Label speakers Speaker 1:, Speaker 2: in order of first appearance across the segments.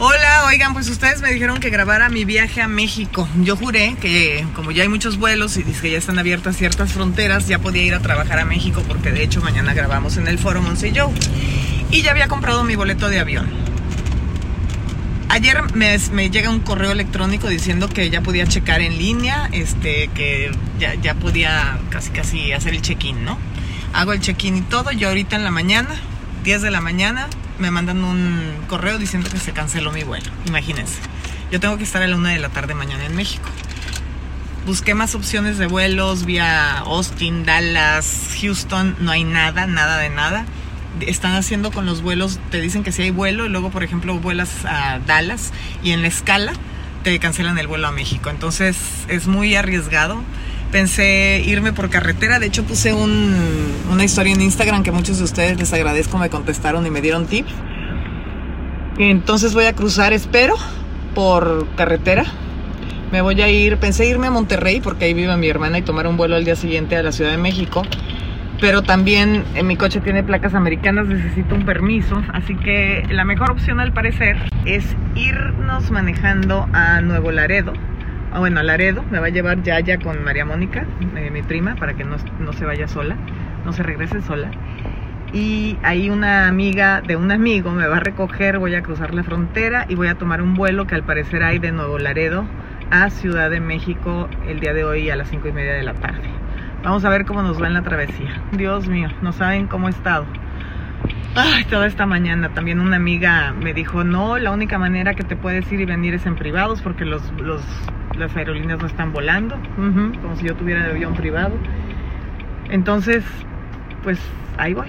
Speaker 1: Hola, oigan, pues ustedes me dijeron que grabara mi viaje a México. Yo juré que como ya hay muchos vuelos y dice que ya están abiertas ciertas fronteras, ya podía ir a trabajar a México porque de hecho mañana grabamos en el Foro Monsello. Y ya había comprado mi boleto de avión. Ayer me, llega un correo electrónico diciendo que ya podía checar en línea, este, que ya, ya podía casi casi hacer el check-in, ¿no? Hago el check-in y todo, yo ahorita en la mañana, 10 de la mañana, me mandan un correo diciendo que se canceló mi vuelo. Imagínense. Yo tengo que estar a la una de la tarde mañana en México. Busqué más opciones de vuelos vía Austin, Dallas, Houston. No hay nada, nada de nada. Están haciendo con los vuelos, te dicen que sí hay vuelo y luego, por ejemplo, vuelas a Dallas y en la escala te cancelan el vuelo a México. Entonces es muy arriesgado pensé irme por carretera. De hecho, puse un, una historia en Instagram que muchos de ustedes les agradezco, me contestaron y me dieron tips. Entonces voy a cruzar, espero, por carretera. Me voy a ir, pensé irme a Monterrey porque ahí vive mi hermana y tomar un vuelo al día siguiente a la Ciudad de México. Pero también en mi coche tiene placas americanas, necesito un permiso. Así que la mejor opción al parecer es irnos manejando a Nuevo Laredo Ah, bueno, a Laredo, me va a llevar Yaya con María Mónica, eh, mi prima, para que no, no, se vaya sola, no se regrese sola. Y ahí una amiga de un amigo me va a recoger, voy a cruzar la frontera y voy a tomar un vuelo que al parecer hay de Nuevo Laredo a Ciudad de México el día de hoy a las cinco y media de la tarde. Vamos a ver cómo nos va en la travesía. Dios mío, no saben cómo he estado. Ay, toda esta mañana también una amiga me dijo, no, la única manera que te puedes ir y venir es en privados porque los, los las aerolíneas no están volando, como si yo tuviera el avión privado. Entonces, pues ahí voy.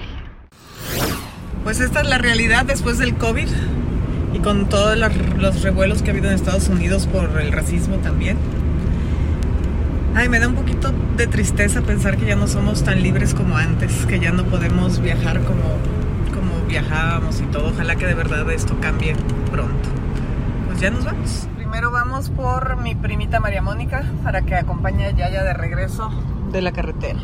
Speaker 1: Pues esta es la realidad después del COVID y con todos los revuelos que ha habido en Estados Unidos por el racismo también. Ay, me da un poquito de tristeza pensar que ya no somos tan libres como antes, que ya no podemos viajar como, como viajábamos y todo. Ojalá que de verdad esto cambie pronto. Pues ya nos vamos primero vamos por mi primita María Mónica para que acompañe a Yaya de regreso de la carretera.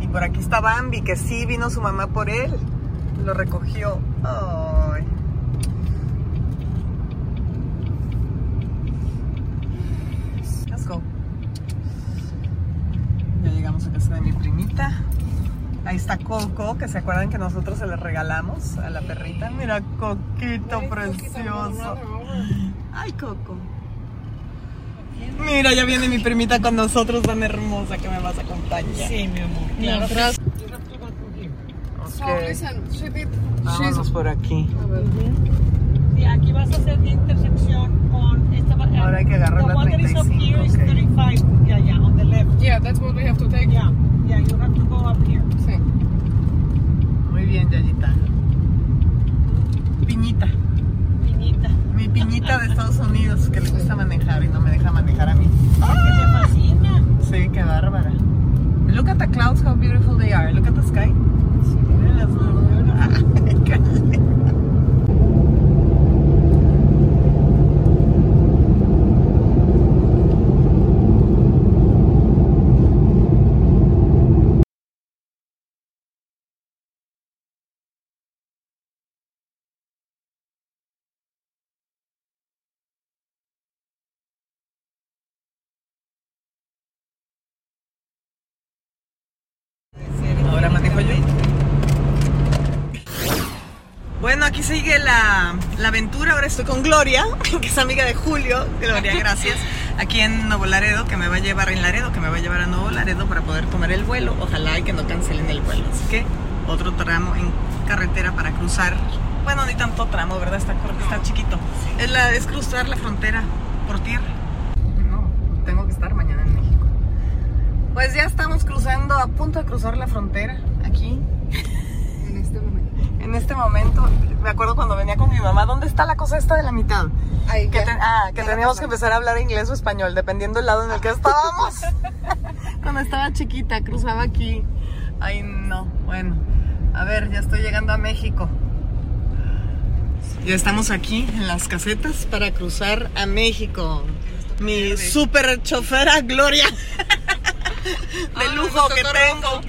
Speaker 1: Y por aquí está Bambi, que sí vino su mamá por él. Lo recogió. Ay. Let's go. Ya llegamos a casa de mi primita. Ahí está Coco, que se acuerdan que nosotros se le regalamos a la perrita. Mira, Coquito precioso. Ay, Coco. Mira, ya viene mi primita con nosotros, tan hermosa que me vas a acompañar.
Speaker 2: Sí, mi amor.
Speaker 1: Claro.
Speaker 2: Gracias.
Speaker 1: Okay. Vámonos por aquí.
Speaker 2: Sí, aquí vas a hacer intersección con esta.
Speaker 1: Ahora hay que agarrar la 35.
Speaker 2: Okay. 35. Yeah, yeah, on the left.
Speaker 3: Yeah, that's what we have to take.
Speaker 2: Yeah, yeah, you have to go up here.
Speaker 3: Sí.
Speaker 1: Muy bien, Yayita. Piñita.
Speaker 2: Piñita.
Speaker 1: Mi piñita de Estados Unidos que le gusta manejar y no me deja manejar a mí.
Speaker 2: Que te fascina.
Speaker 1: Sí, qué bárbara. Look at the clouds, how beautiful they are. Look at the sky. Las nubes. Qué lindo. Ahora manejo yo. Bueno, aquí sigue la, la, aventura. Ahora estoy con Gloria, que es amiga de Julio. Gloria, gracias. Aquí en Nuevo Laredo, que me va a llevar en Laredo, que me va a llevar a Nuevo Laredo para poder tomar el vuelo. Ojalá y que no cancelen el vuelo. Así que otro tramo en carretera para cruzar. Bueno, ni tanto tramo, ¿verdad? Está, está chiquito. Es, la, es cruzar la frontera por tierra. No, tengo que estar mañana en México. Pues ya estamos cruzando, a punto de cruzar la frontera, aquí.
Speaker 3: En este momento.
Speaker 1: En momento, me acuerdo cuando venía con mi mamá, ¿dónde está la cosa esta de la mitad?
Speaker 3: Ahí,
Speaker 1: que ten- ah, que teníamos que empezar a hablar inglés o español, dependiendo del lado en el que estábamos. cuando estaba chiquita, cruzaba aquí. Ay, no, bueno. A ver, ya estoy llegando a México. Ya estamos aquí en las casetas para cruzar a México. Mi super chofera Gloria. De
Speaker 3: Ah,
Speaker 1: lujo que tengo.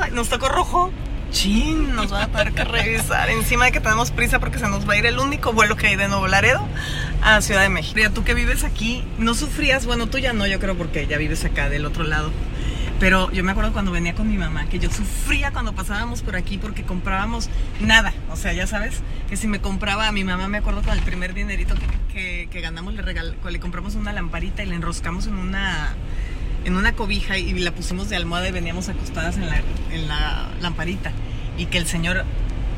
Speaker 1: Ay, nos tocó rojo. Chin, nos van a tener que revisar. Encima de que tenemos prisa porque se nos va a ir el único vuelo que hay de Nuevo Laredo a Ciudad de México. Mira, tú que vives aquí, no sufrías, bueno, tú ya no, yo creo porque ya vives acá del otro lado. Pero yo me acuerdo cuando venía con mi mamá, que yo sufría cuando pasábamos por aquí porque comprábamos nada. O sea, ya sabes, que si me compraba a mi mamá, me acuerdo con el primer dinerito que, que- ganamos, le, le compramos una lamparita y la enroscamos en una, en una cobija y la pusimos de almohada y veníamos acostadas en la, en la lamparita. Y que el señor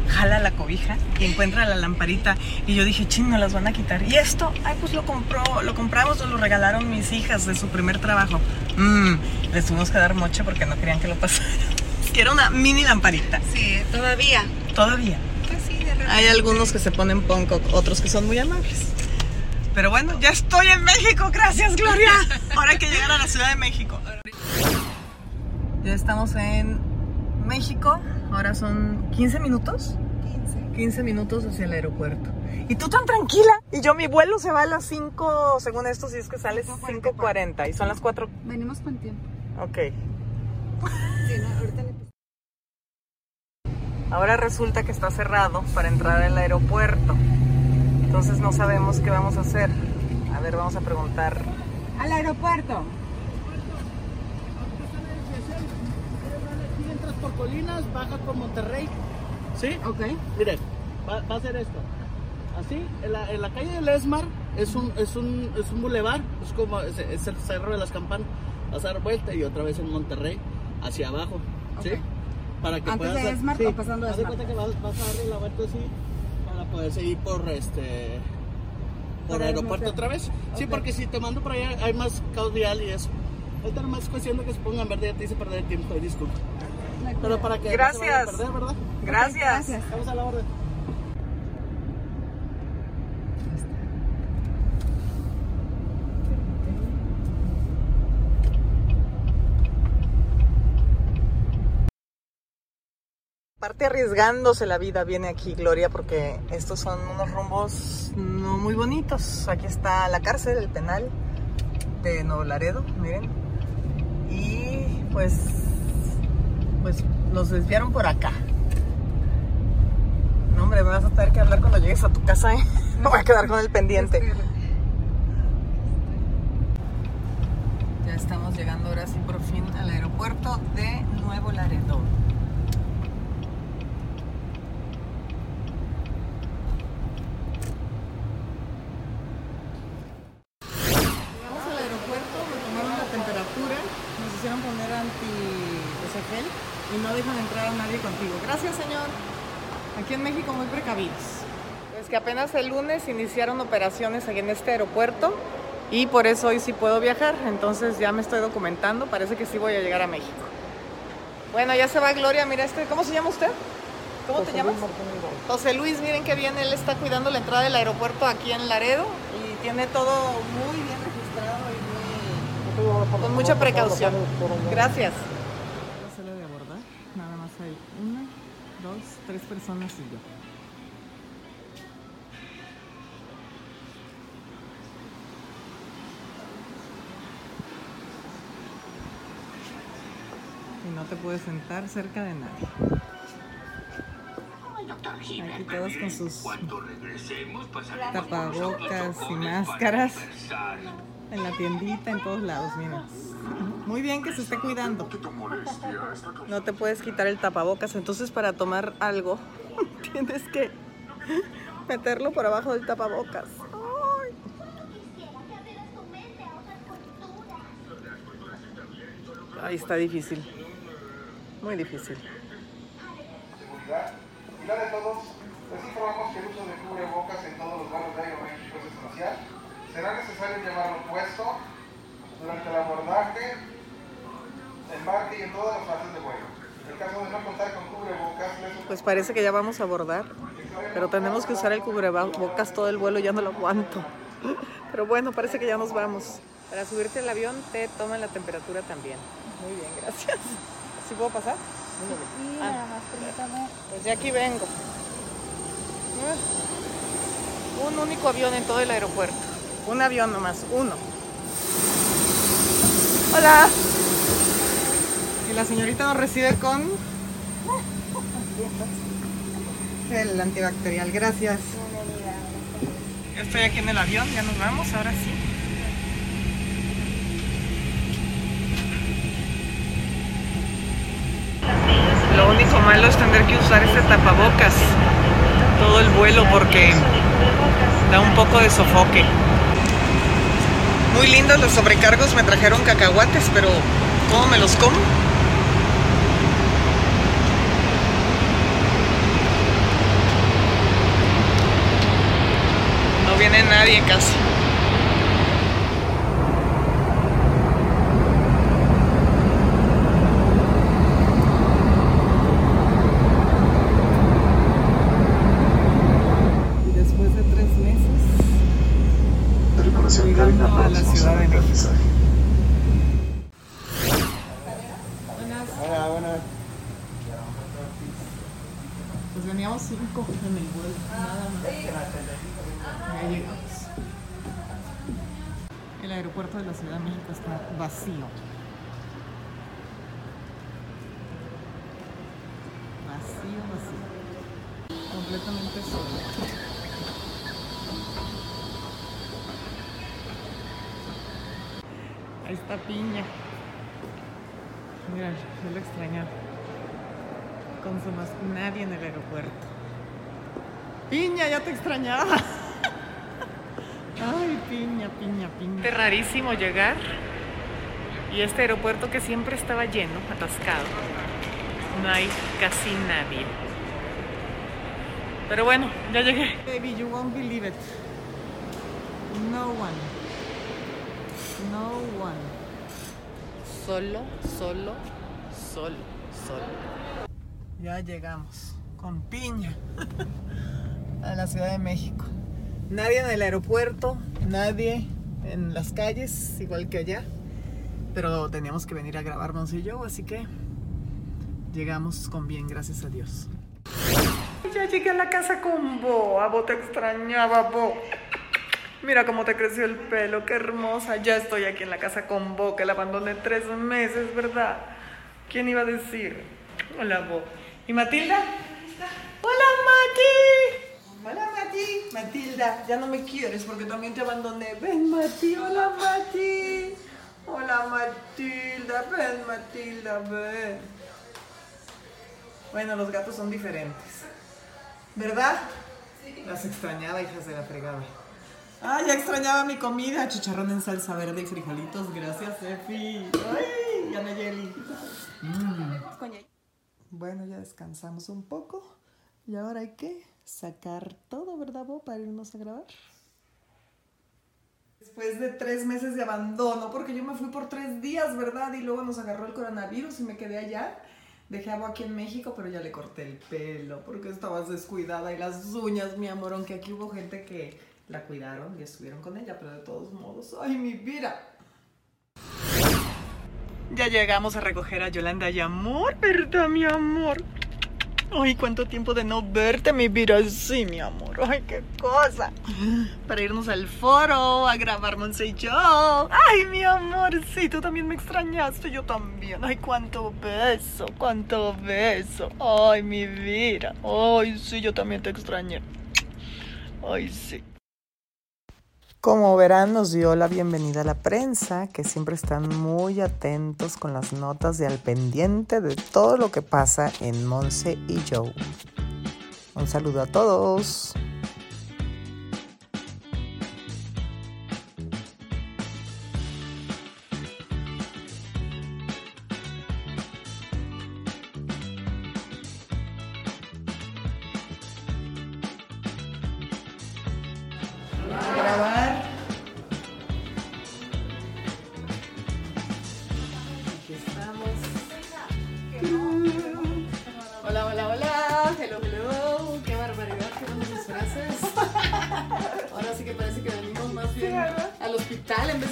Speaker 1: jala la cobija y encuentra la lamparita y yo dije, ching, nos las van a quitar. Y esto, ay, pues lo compró, lo compramos, nos lo regalaron mis hijas de su primer trabajo. Mm, les tuvimos que dar moche porque no querían que lo pasara. Que era una mini lamparita.
Speaker 3: Sí, todavía.
Speaker 1: Todavía.
Speaker 3: Pues sí, de repente.
Speaker 1: Hay algunos que se ponen punk, otros que son muy amables. Pero bueno, ya estoy en México, gracias Gloria. Ahora hay que llegar a la Ciudad de México. Ya estamos en México, ahora son 15 minutos.
Speaker 3: 15.
Speaker 1: 15 minutos hacia el aeropuerto. Y tú tan tranquila. Y yo, mi vuelo se va a las 5, según esto, si es que sale 5.40 y son las 4.
Speaker 3: Venimos con tiempo.
Speaker 1: Ok.
Speaker 3: Sí, no, ahorita le
Speaker 1: Ahora resulta que está cerrado para entrar al aeropuerto. Entonces no sabemos qué vamos a hacer. A ver, vamos a preguntar.
Speaker 3: Al aeropuerto.
Speaker 4: Entras por Colinas, baja por Monterrey. ¿Sí?
Speaker 3: Ok.
Speaker 4: Mire, va, va a ser esto. Así, en la, en la calle del Esmar es un, es un, es un bulevar, es como es, es el Cerro de las Campanas. Vas a dar vuelta y otra vez en Monterrey, hacia abajo. ¿Sí? Para que
Speaker 3: ¿Antes
Speaker 4: puedas
Speaker 3: de Esmart
Speaker 4: sí,
Speaker 3: o pasando
Speaker 4: haz de
Speaker 3: Esmart?
Speaker 4: cuenta que vas, vas a darle la vuelta así poder seguir por este por
Speaker 3: Por el
Speaker 4: aeropuerto otra vez. Sí,
Speaker 3: Ok.
Speaker 4: porque si te mando por allá hay más caos vial y eso. Ahorita nomás es cuestión de que se pongan verde, ya te hice perder el tiempo, disculpa. Pero para que no se vaya a
Speaker 1: Gracias.
Speaker 4: perder, ¿verdad?
Speaker 1: Gracias.
Speaker 3: Gracias.
Speaker 4: Vamos a la orden.
Speaker 1: Aparte arriesgándose la vida viene aquí Gloria porque estos son unos rumbos no muy bonitos. Aquí está la cárcel, el penal de Nuevo Laredo, miren. Y pues pues los desviaron por acá. No, hombre, me vas a tener que hablar cuando llegues a tu casa, ¿eh? Me voy a quedar con el pendiente. Ya estamos llegando ahora sí por fin al aeropuerto de Nuevo Laredo. Llegamos al aeropuerto, me tomaron la temperatura, nos hicieron poner anti gel y no dejan entrar a nadie contigo. Gracias, señor. Aquí en México muy precavidos. Pues que apenas el lunes iniciaron operaciones aquí en este aeropuerto y por eso hoy sí puedo viajar. Entonces ya me estoy documentando, parece que sí voy a llegar a México. Bueno, ya se va Gloria, mira este, ¿cómo se llama usted? ¿Cómo te llamas? José Luis, miren qué bien, él está cuidando la entrada del aeropuerto aquí en Laredo y tiene todo muy bien registrado y muy- con mucha precaución. Gracias. La sala de abordar, nada más hay una, dos, tres personas y yo. Y no te puedes sentar cerca de nadie. Aquí todos con sus tapabocas y máscaras en la tiendita, en todos lados, miren. Muy bien que se esté cuidando. No te puedes quitar el tapabocas, entonces para tomar algo tienes que meterlo por abajo del tapabocas. Ay. Ahí está difícil. Muy difícil.
Speaker 5: seguridad. Y la de todos, les informamos que el uso de cubrebocas en todos los vuelos de Aeroméxico es esencial. Será necesario llevarlo puesto durante el abordaje, embarque y en todas las fases de vuelo. En caso de no contar con cubrebocas,
Speaker 1: Pues parece que ya vamos a abordar, pero tenemos que usar el cubrebocas todo el vuelo, ya no lo aguanto. Pero bueno, parece que ya nos vamos. Para subirte al avión te toman la temperatura también. Muy bien, gracias. ¿Sí puedo pasar?
Speaker 3: Y
Speaker 1: Ah.
Speaker 3: nada más permítame.
Speaker 1: Pues ya aquí vengo. Ah, Un único avión en todo el aeropuerto. Un avión nomás, uno. Hola. La señorita nos recibe con El antibacterial, gracias. Estoy aquí en el avión, ya nos vamos, ahora sí. Lo único malo es tener que usar este tapabocas todo el vuelo porque da un poco de sofoque. Muy lindos los sobrecargos, me trajeron cacahuates, pero ¿cómo me los como? Nadie casi. Y después de tres meses,
Speaker 6: Tripulación
Speaker 1: a la Ciudad de
Speaker 6: aterrizaje.
Speaker 1: pues veníamos cinco en el vuelo, nada más. Aeropuerto de la Ciudad de México está vacío. Vacío, vacío. Completamente solo. Ahí está Piña. Mira, yo lo extrañaba. Con su nadie en el aeropuerto. Piña, ya te extrañaba. Ay, piña, piña, piña. Es rarísimo llegar. Y este aeropuerto que siempre estaba lleno, atascado. No hay casi nadie. Pero bueno, ya llegué. Baby, you won't believe it. No one. No one. Solo, solo, solo, solo. Ya llegamos con piña a la Ciudad de México. Nadie en el aeropuerto, nadie en las calles, igual que allá. Pero teníamos que venir a grabar Monse y yo, así que llegamos con bien, gracias a Dios. Ya llegué a la casa con Bo. A Bo te extrañaba, Bo. Mira cómo te creció el pelo, qué hermosa. Ya estoy aquí en la casa con Bo, que la abandoné tres meses, ¿verdad? ¿Quién iba a decir? Hola, Bo. ¿Y Matilda? Hola, Mati. Hola, Mati. Ya no me quieres porque también te abandoné. Ven, Mati. Hola, Mati. Hola, Matilda. Ven, Matilda, ven. Bueno, los gatos son diferentes. ¿Verdad? Las extrañaba, hijas de la fregada. Ah, ya extrañaba mi comida. Chicharrón en salsa verde y frijolitos. Gracias, Efi. Ay, y Anayeli. Mm. Bueno, ya descansamos un poco. Y ahora hay que sacar todo, ¿verdad, Bo? Para irnos a grabar. Después de tres meses de abandono, porque yo me fui por tres días, ¿verdad? Y luego nos agarró el coronavirus y me quedé allá. Dejé a Bo aquí en México, pero ya le corté el pelo porque estabas descuidada y las uñas, mi amor, aunque aquí hubo gente que la cuidaron y estuvieron con ella, pero de todos modos, ¡ay, mi vida! Ya llegamos a recoger a Yolanda y amor, ¿verdad, mi amor? Ay, cuánto tiempo de no verte, mi vida. Sí, mi amor. Ay, qué cosa. Para irnos al foro, a grabar Monse y yo. Ay, mi amor, sí, tú también me extrañaste, yo también. Ay, cuánto beso, cuánto beso. Ay, mi vida. Ay, sí, yo también te extrañé. Ay, sí. Como verán, nos dio la bienvenida a la prensa, que siempre están muy atentos con las notas de al pendiente de todo lo que pasa en Monse y Joe. Un saludo a todos.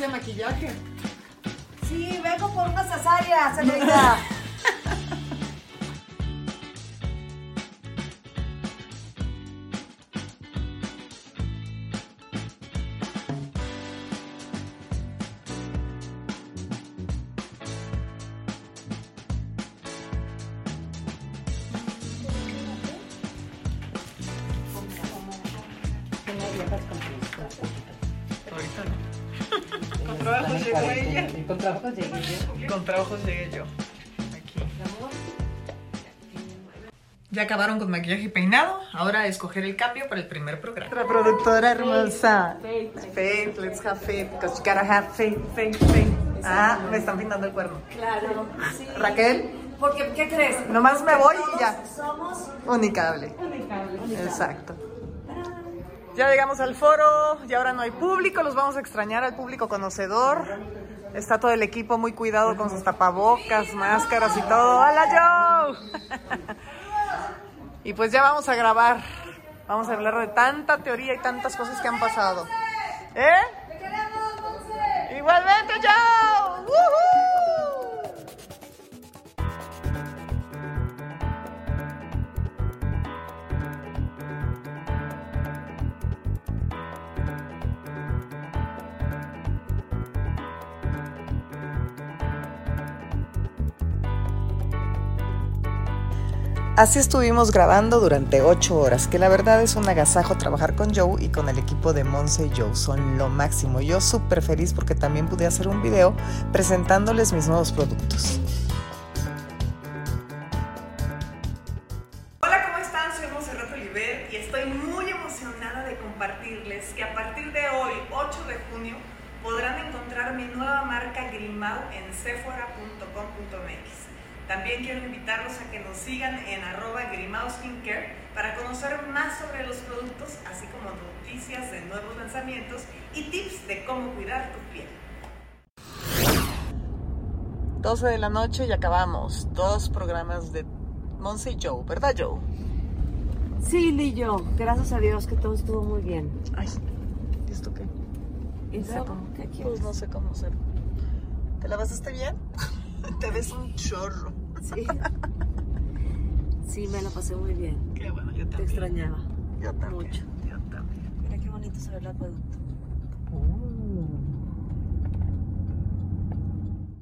Speaker 1: De maquillaje.
Speaker 3: Sí, vengo por una cesárea, señorita.
Speaker 2: Con
Speaker 1: trabajos llegué yo. Aquí. Ya acabaron con maquillaje y peinado. Ahora a escoger el cambio para el primer programa. Nuestra productora hermosa. Faith, let's have faith, because you gotta have faith, faith, faith. Ah, me están pintando el cuerno.
Speaker 3: Claro, sí.
Speaker 1: Raquel,
Speaker 3: Porque, ¿qué crees?
Speaker 1: nomás me voy y ya.
Speaker 3: Somos
Speaker 1: Unicable. Exacto. Ya llegamos al foro, y ahora no hay público, los vamos a extrañar al público conocedor. Está todo el equipo muy cuidado con sus tapabocas, máscaras y todo. ¡Hola, Joe! y pues ya vamos a grabar. Vamos a hablar de tanta teoría y tantas cosas que han pasado. ¿Eh? Igualmente, Joe. ¡Woohoo! Así estuvimos grabando durante 8 horas, que la verdad es un agasajo trabajar con Joe y con el equipo de Monse y Joe, son lo máximo. Yo súper feliz porque también pude hacer un video presentándoles mis nuevos productos. Invitarlos a que nos sigan en arroba Grimau Skincare para conocer más sobre los productos, así como noticias de nuevos lanzamientos y tips de cómo cuidar tu piel. 12 de la noche y acabamos. Dos programas de Monse y Joe, ¿verdad Joe?
Speaker 3: Sí, Lillo, gracias a Dios que todo estuvo muy bien.
Speaker 1: Ay, ¿y esto qué?
Speaker 3: ¿Y
Speaker 1: No cómo-
Speaker 3: ¿Qué
Speaker 1: Pues
Speaker 3: quieres?
Speaker 1: no sé cómo hacer. ¿Te la pasaste bien? Te ves un chorro.
Speaker 3: Sí. Sí, me la pasé muy bien.
Speaker 1: Qué bueno, yo
Speaker 3: Te
Speaker 1: también.
Speaker 3: extrañaba.
Speaker 1: Yo también.
Speaker 3: mucho.
Speaker 1: Yo también.
Speaker 3: Mira qué bonito se ve el acueducto.